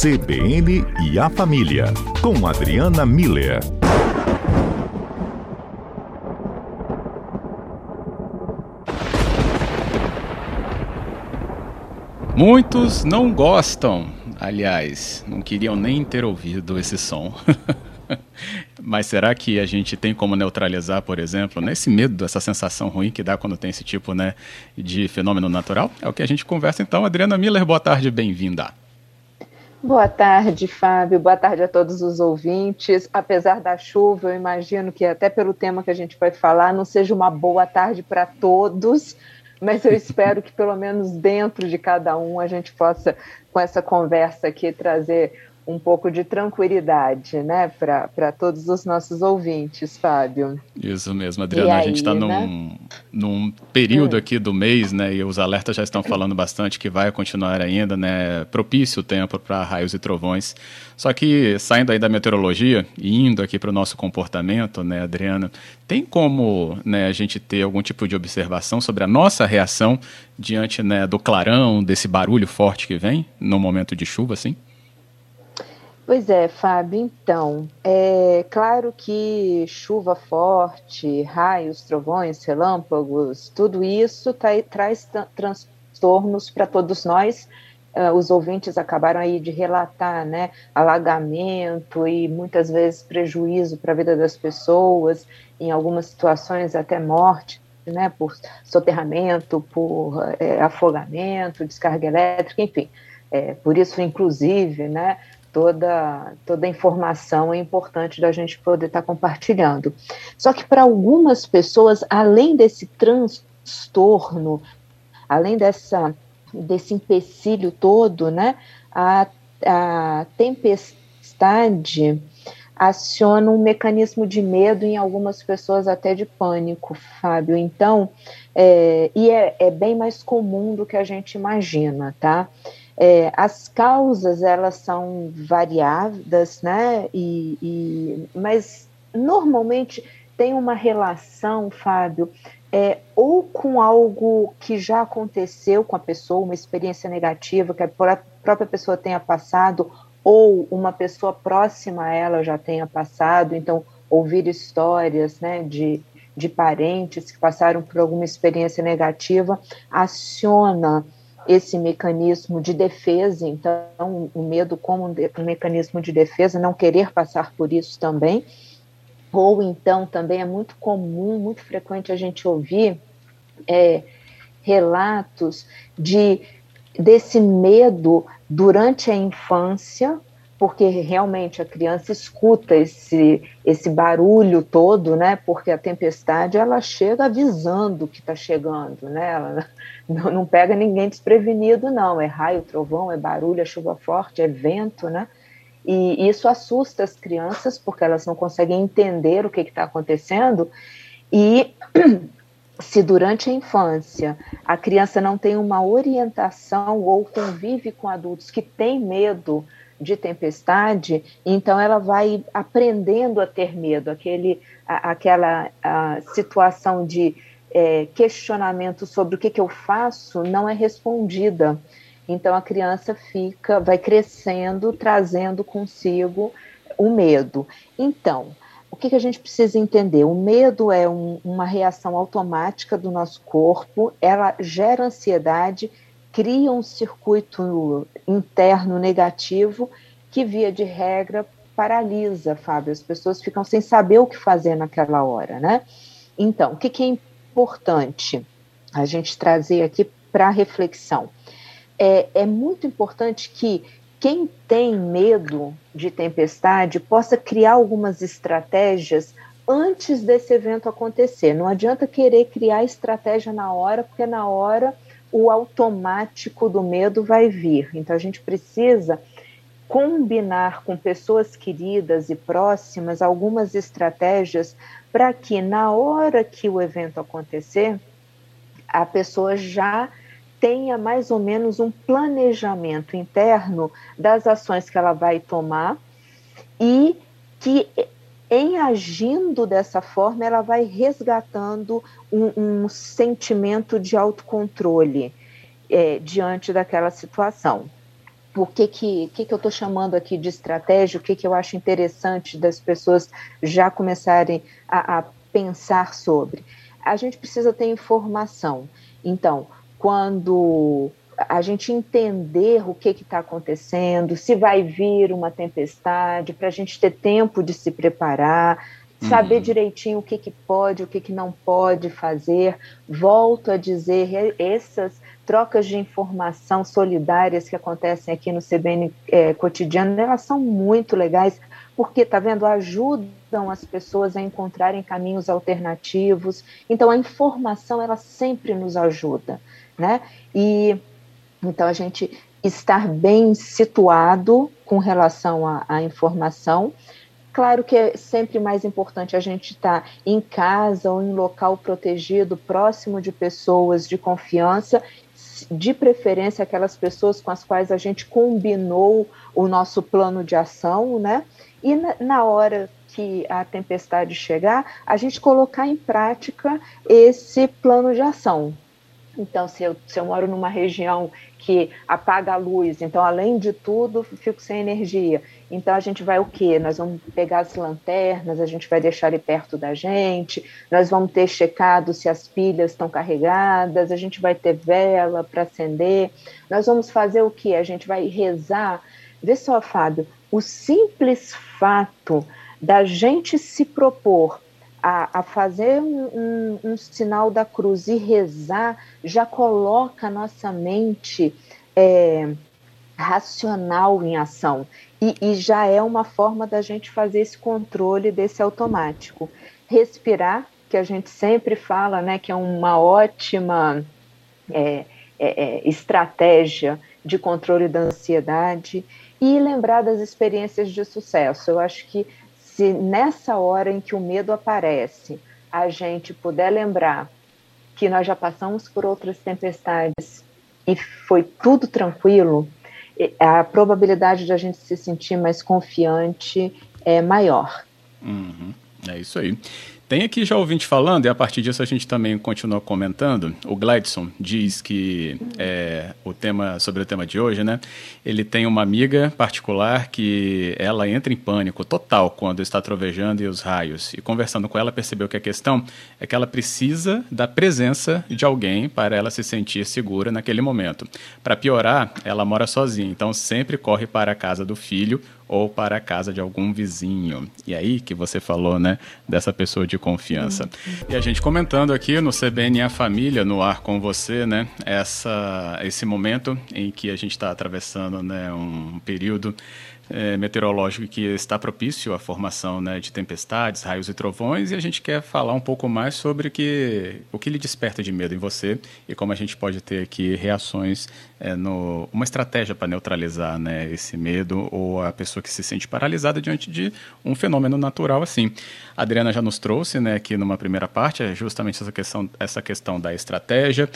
CBN e a Família, com Adriana Miller. Muitos não gostam, aliás, não queriam nem ter ouvido esse som. Mas será que a gente tem como neutralizar, por exemplo, né, esse medo, essa sensação ruim que dá quando tem esse tipo né, de fenômeno natural? É o que a gente conversa então. Adriana Miller, boa tarde, bem-vinda. Boa tarde, Fábio. Boa tarde a todos os ouvintes. Apesar da chuva, eu imagino que até pelo tema que a gente vai falar, não seja uma boa tarde para todos, mas eu espero que pelo menos dentro de cada um a gente possa, com essa conversa aqui, trazer um pouco de tranquilidade, né, para todos os nossos ouvintes, Fábio. Isso mesmo, Adriana. a gente está num, né? num período hum. aqui do mês, né, e os alertas já estão falando bastante que vai continuar ainda, né, propício o tempo para raios e trovões. Só que saindo aí da meteorologia e indo aqui para o nosso comportamento, né, Adriana, tem como, né, a gente ter algum tipo de observação sobre a nossa reação diante, né, do clarão, desse barulho forte que vem no momento de chuva, assim? Pois é, Fábio. Então, é claro que chuva forte, raios, trovões, relâmpagos, tudo isso tá, traz transtornos para todos nós. Uh, os ouvintes acabaram aí de relatar, né, alagamento e muitas vezes prejuízo para a vida das pessoas, em algumas situações até morte, né, por soterramento, por é, afogamento, descarga elétrica, enfim. É, por isso, inclusive, né, toda, toda informação é importante da gente poder estar tá compartilhando. Só que para algumas pessoas, além desse transtorno, além dessa, desse empecilho todo, né, a, a tempestade aciona um mecanismo de medo em algumas pessoas até de pânico, Fábio. Então, é, e é, é bem mais comum do que a gente imagina, tá? É, as causas elas são variadas, né? E, e, mas normalmente tem uma relação, Fábio, é, ou com algo que já aconteceu com a pessoa, uma experiência negativa que a própria pessoa tenha passado, ou uma pessoa próxima a ela já tenha passado. Então, ouvir histórias, né, de, de parentes que passaram por alguma experiência negativa aciona esse mecanismo de defesa, então o medo como um, mecanismo de defesa, não querer passar por isso também, ou então também é muito comum, muito frequente a gente ouvir é, relatos de desse medo durante a infância porque realmente a criança escuta esse, esse barulho todo, né? Porque a tempestade ela chega avisando que está chegando, né? Ela não, pega ninguém desprevenido, não. É raio, trovão, é barulho, é chuva forte, é vento, né? E isso assusta as crianças porque elas não conseguem entender o que está acontecendo. E se durante a infância a criança não tem uma orientação ou convive com adultos que têm medo de tempestade, então ela vai aprendendo a ter medo, aquele, a, aquela a situação de é, questionamento sobre o que, que eu faço não é respondida. Então a criança fica, vai crescendo, trazendo consigo o medo. Então, o que, que a gente precisa entender? O medo é um, uma reação automática do nosso corpo, ela gera ansiedade cria um circuito interno negativo que, via de regra, paralisa, Fábio. As pessoas ficam sem saber o que fazer naquela hora, né? Então, o que, que é importante a gente trazer aqui para reflexão? É, é muito importante que quem tem medo de tempestade possa criar algumas estratégias antes desse evento acontecer. Não adianta querer criar estratégia na hora, porque na hora o automático do medo vai vir. Então a gente precisa combinar com pessoas queridas e próximas algumas estratégias para que na hora que o evento acontecer, a pessoa já tenha mais ou menos um planejamento interno das ações que ela vai tomar e que em agindo dessa forma, ela vai resgatando um, um sentimento de autocontrole é, diante daquela situação. o que, que, que, que eu estou chamando aqui de estratégia, o que, que eu acho interessante das pessoas já começarem a, a pensar sobre. A gente precisa ter informação. Então, quando a gente entender o que está acontecendo, se vai vir uma tempestade, para a gente ter tempo de se preparar, saber uhum. direitinho o que, que pode, o que, que não pode fazer. Volto a dizer, essas trocas de informação solidárias que acontecem aqui no CBN é, cotidiano, elas são muito legais, porque, tá vendo, ajudam as pessoas a encontrarem caminhos alternativos. Então, a informação, ela sempre nos ajuda, né? E, então, a gente estar bem situado com relação à informação, Claro que é sempre mais importante a gente estar em casa ou em local protegido, próximo de pessoas de confiança de preferência aquelas pessoas com as quais a gente combinou o nosso plano de ação, né? E na, na hora que a tempestade chegar, a gente colocar em prática esse plano de ação. Então, se eu, se eu moro numa região que apaga a luz, então, além de tudo, fico sem energia. Então a gente vai o quê? Nós vamos pegar as lanternas, a gente vai deixar ele perto da gente, nós vamos ter checado se as pilhas estão carregadas, a gente vai ter vela para acender, nós vamos fazer o quê? A gente vai rezar. Vê só, Fábio, o simples fato da gente se propor a, a fazer um, um, um, sinal da cruz e rezar já coloca a nossa mente é, racional em ação. E, e já é uma forma da gente fazer esse controle desse automático. Respirar, que a gente sempre fala, né, que é uma ótima é, é, é, estratégia de controle da ansiedade e lembrar das experiências de sucesso. Eu acho que se nessa hora em que o medo aparece, a gente puder lembrar que nós já passamos por outras tempestades e foi tudo tranquilo, a probabilidade de a gente se sentir mais confiante é maior. Uhum, é isso aí. Tem aqui já ouvinte falando, e a partir disso a gente também continua comentando. O Gladson diz que é, o tema sobre o tema de hoje, né? Ele tem uma amiga particular que ela entra em pânico total quando está trovejando e os raios. E conversando com ela, percebeu que a questão é que ela precisa da presença de alguém para ela se sentir segura naquele momento. Para piorar, ela mora sozinha, então sempre corre para a casa do filho ou para a casa de algum vizinho. E aí que você falou, né, dessa pessoa de confiança. E a gente comentando aqui no CBN a família no ar com você, né, essa esse momento em que a gente está atravessando, né, um período é, meteorológico que está propício à formação né, de tempestades, raios e trovões, e a gente quer falar um pouco mais sobre que, o que lhe desperta de medo em você e como a gente pode ter aqui reações, é, no, uma estratégia para neutralizar né, esse medo ou a pessoa que se sente paralisada diante de um fenômeno natural assim. A Adriana já nos trouxe né, aqui numa primeira parte é justamente essa questão, essa questão da estratégia,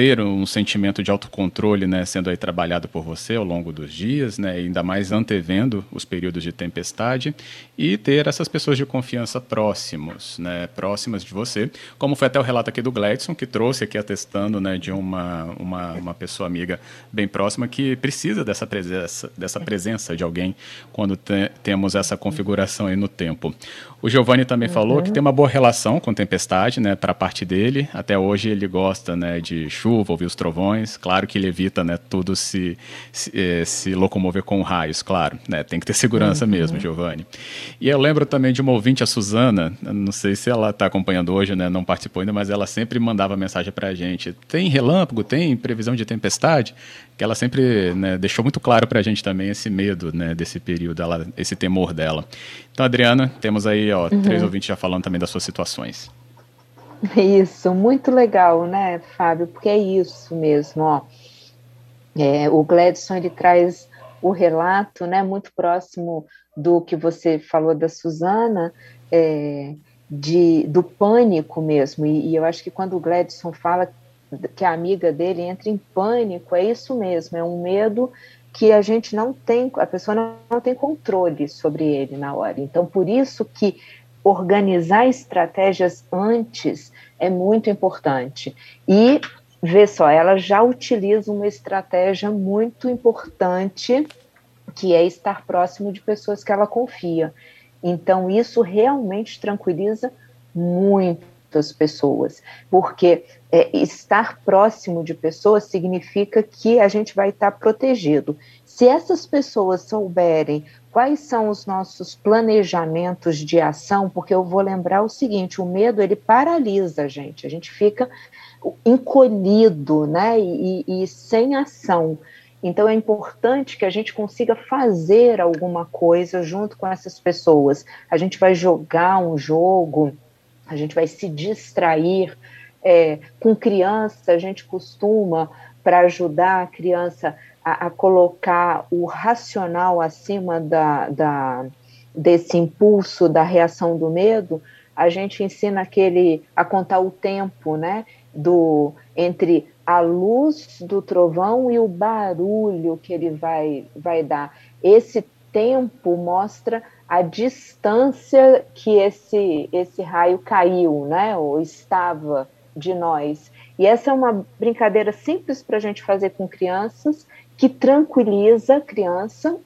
ter um sentimento de autocontrole, né, sendo aí trabalhado por você ao longo dos dias, né, ainda mais antevendo os períodos de tempestade e ter essas pessoas de confiança próximos, né, próximas de você, como foi até o relato aqui do Gladson, que trouxe aqui atestando, né, de uma, uma, uma pessoa amiga bem próxima que precisa dessa presença, dessa presença de alguém quando te, temos essa configuração aí no tempo. O Giovanni também uhum. falou que tem uma boa relação com tempestade, né, para a parte dele. Até hoje ele gosta, né, de chuva, ouvir os trovões. Claro que ele evita, né, tudo se, se, eh, se locomover com raios, claro, né, tem que ter segurança uhum. mesmo, Giovanni. E eu lembro também de uma ouvinte, a Suzana, não sei se ela está acompanhando hoje, né, não participou ainda, mas ela sempre mandava mensagem para a gente. Tem relâmpago, tem previsão de tempestade? Que ela sempre né, deixou muito claro para a gente também esse medo, né, desse período, ela, esse temor dela. Então, Adriana, temos aí ó, uhum. três ouvintes já falando também das suas situações. Isso, muito legal, né, Fábio? Porque é isso mesmo, ó. É, o Gladson ele traz o relato, né, muito próximo do que você falou da Suzana, é, de, do pânico mesmo. E, e, eu acho que quando o Gladson fala que a amiga dele entra em pânico, é isso mesmo, é um medo que a gente não tem, a pessoa não, não tem controle sobre ele na hora. Então, por isso que organizar estratégias antes é muito importante. E vê só, ela já utiliza uma estratégia muito importante, que é estar próximo de pessoas que ela confia. Então, isso realmente tranquiliza muitas pessoas, porque é, estar próximo de pessoas significa que a gente vai estar protegido. Se essas pessoas souberem quais são os nossos planejamentos de ação, porque eu vou lembrar o seguinte: o medo ele paralisa a gente, a gente fica encolhido, né, e, e sem ação. Então é importante que a gente consiga fazer alguma coisa junto com essas pessoas. A gente vai jogar um jogo, a gente vai se distrair. É, com criança, a gente costuma, para ajudar a criança a, a, colocar o racional acima da, da, desse impulso da reação do medo, a gente ensina aquele a contar o tempo, né? Do entre a luz do trovão e o barulho que ele vai, vai dar. Esse tempo mostra a distância que esse, esse raio caiu, né, ou estava de nós. E essa é uma brincadeira simples para a gente fazer com crianças, que tranquiliza a criança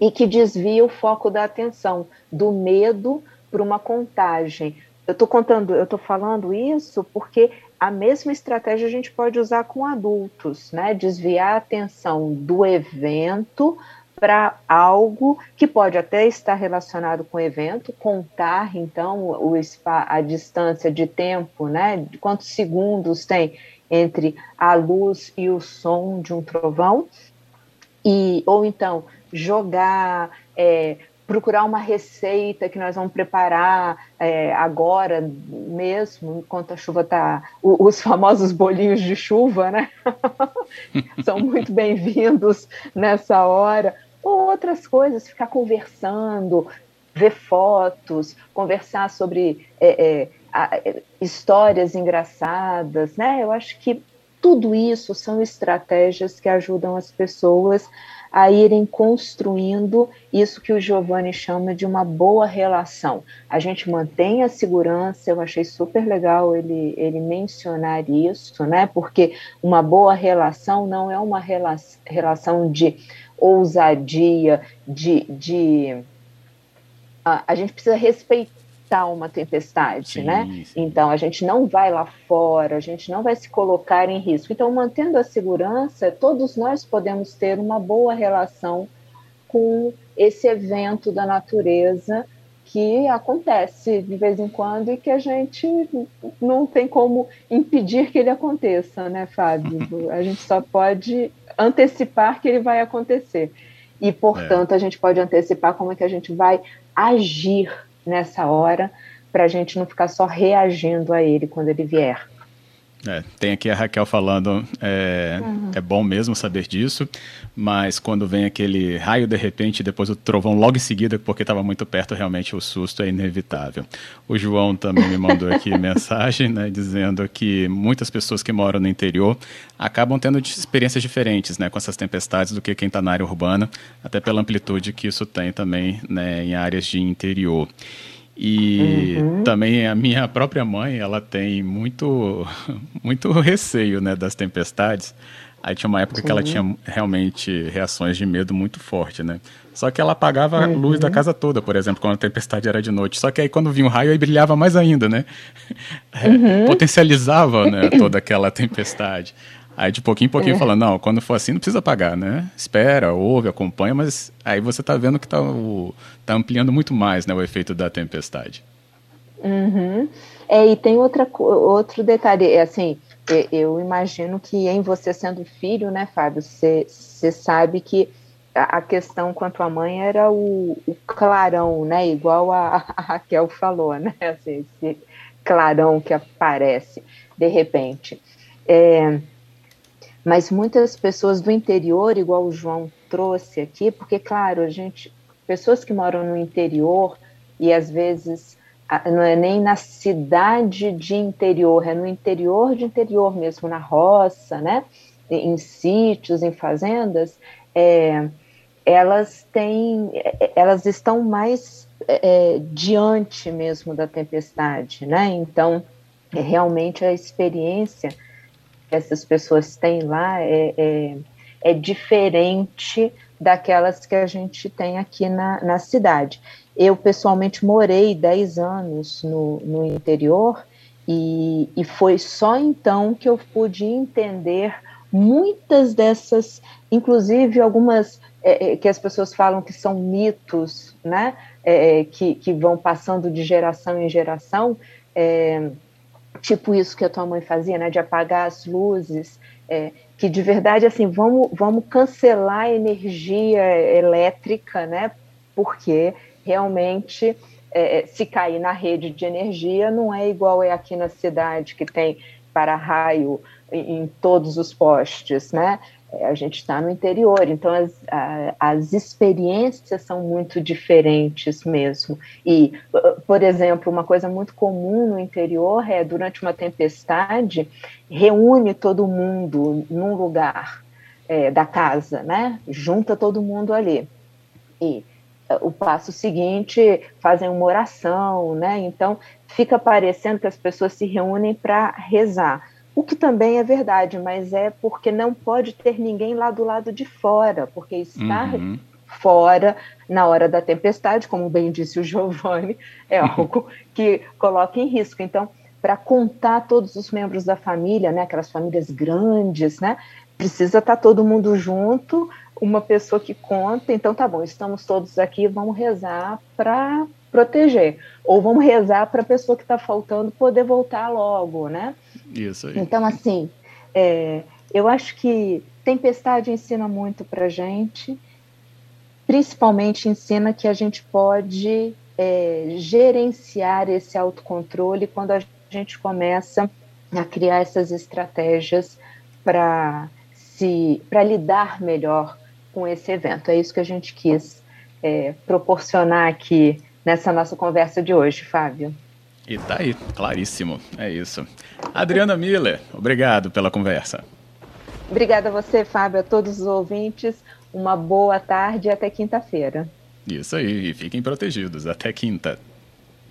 e que desvia o foco da atenção do medo para uma contagem. Eu estou contando, eu estou falando isso porque a mesma estratégia a gente pode usar com adultos, né? Desviar a atenção do evento para algo que pode até estar relacionado com o evento, contar então o a distância de tempo, né? Quantos segundos tem entre a luz e o som de um trovão, e ou então jogar é, procurar uma receita que nós vamos preparar é, agora mesmo, enquanto a chuva está. Os famosos bolinhos de chuva, né? São muito bem-vindos nessa hora. Ou outras coisas, ficar conversando, ver fotos, conversar sobre é, é, histórias engraçadas, né? Eu acho que tudo isso são estratégias que ajudam as pessoas a irem construindo isso que o Giovanni chama de uma boa relação. A gente mantém a segurança, eu achei super legal ele, ele mencionar isso, né? Porque uma boa relação não é uma rela relação de ousadia, de. de a, a gente precisa respeitar uma tempestade, sim, né? Sim. Então a gente não vai lá fora, a gente não vai se colocar em risco. Então, mantendo a segurança, todos nós podemos ter uma boa relação com esse evento da natureza que acontece de vez em quando e que a gente não tem como impedir que ele aconteça, né, Fábio? A gente só pode antecipar que ele vai acontecer. E, portanto, é. a gente pode antecipar como é que a gente vai agir nessa hora, para a gente não ficar só reagindo a ele quando ele vier. É, tem aqui a Raquel falando, é, uhum. é bom mesmo saber disso, mas quando vem aquele raio de repente, depois o trovão logo em seguida, porque estava muito perto, realmente o susto é inevitável. O João também me mandou aqui mensagem, né, dizendo que muitas pessoas que moram no interior acabam tendo experiências diferentes, né, com essas tempestades do que quem está na área urbana, até pela amplitude que isso tem também, né, em áreas de interior. E uhum. também a minha própria mãe, ela tem muito, muito receio né, das tempestades. Aí tinha uma época Sim. que ela tinha realmente reações de medo muito forte, né? Só que ela apagava uhum. a luz da casa toda, por exemplo, quando a tempestade era de noite. Só que aí quando vinha um raio, aí brilhava mais ainda, né? Uhum. Potencializava né, toda aquela tempestade. Aí de pouquinho em pouquinho é. falando, não, quando for assim não precisa pagar, né? Espera, ouve, acompanha, mas aí você está vendo que está tá ampliando muito mais né, o efeito da tempestade. Uhum. É, e tem outra, outro detalhe, é assim, eu imagino que em você sendo filho, né, Fábio, você sabe que a questão quanto à mãe era o, o clarão, né, igual a, a, Raquel falou, né, assim, esse clarão que aparece de repente. É, mas muitas pessoas do interior, igual o João trouxe aqui, porque, claro, a gente, pessoas que moram no interior e às vezes não é nem na cidade de interior, é no interior de interior mesmo, na roça, né? Em sítios, em fazendas, é, elas têm, elas estão mais é, diante mesmo da tempestade, né? Então, é, realmente a experiência essas pessoas têm lá é, é, é diferente daquelas que a gente tem aqui na, na cidade. Eu, pessoalmente, morei 10 anos no, no interior e, e foi só então que eu pude entender muitas dessas, inclusive algumas é, é que as pessoas falam que são mitos, né, é, que, que vão passando de geração em geração, é, tipo isso que a tua mãe fazia, né, de apagar as luzes, é, que de verdade, assim, vamos, vamos cancelar a energia elétrica, né, porque realmente é, se cair na rede de energia não é igual é aqui na cidade, que tem para-raio em, em todos os postes, né, é, a gente está no interior, então as, a, as experiências são muito diferentes mesmo. E, por exemplo, uma coisa muito comum no interior é, durante uma tempestade, reúne todo mundo num lugar é, da casa, né? Junta todo mundo ali. E é, o passo seguinte fazem uma oração, né? Então fica parecendo que as pessoas se reúnem para rezar o que também é verdade, mas é porque não pode ter ninguém lá do lado de fora, porque estar uhum. fora na hora da tempestade, como bem disse o Giovanni, é algo que coloca em risco. Então, para contar todos os membros da família, né, aquelas famílias grandes, né, precisa estar tá todo mundo junto, uma pessoa que conta, então tá bom, estamos todos aqui, vamos rezar para proteger. Ou vamos rezar para a pessoa que está faltando poder voltar logo, né? Isso aí. Então, assim, é, eu acho que tempestade ensina muito para gente, principalmente ensina que a gente pode é, gerenciar esse autocontrole quando a gente começa a criar essas estratégias para se para lidar melhor com esse evento. É isso que a gente quis é, proporcionar aqui nessa nossa conversa de hoje, Fábio. E tá aí, claríssimo. É isso. Adriana Miller, obrigado pela conversa. Obrigada a você, Fábio, a todos os ouvintes. Uma boa tarde e até quinta-feira. Isso aí, e fiquem protegidos. Até quinta.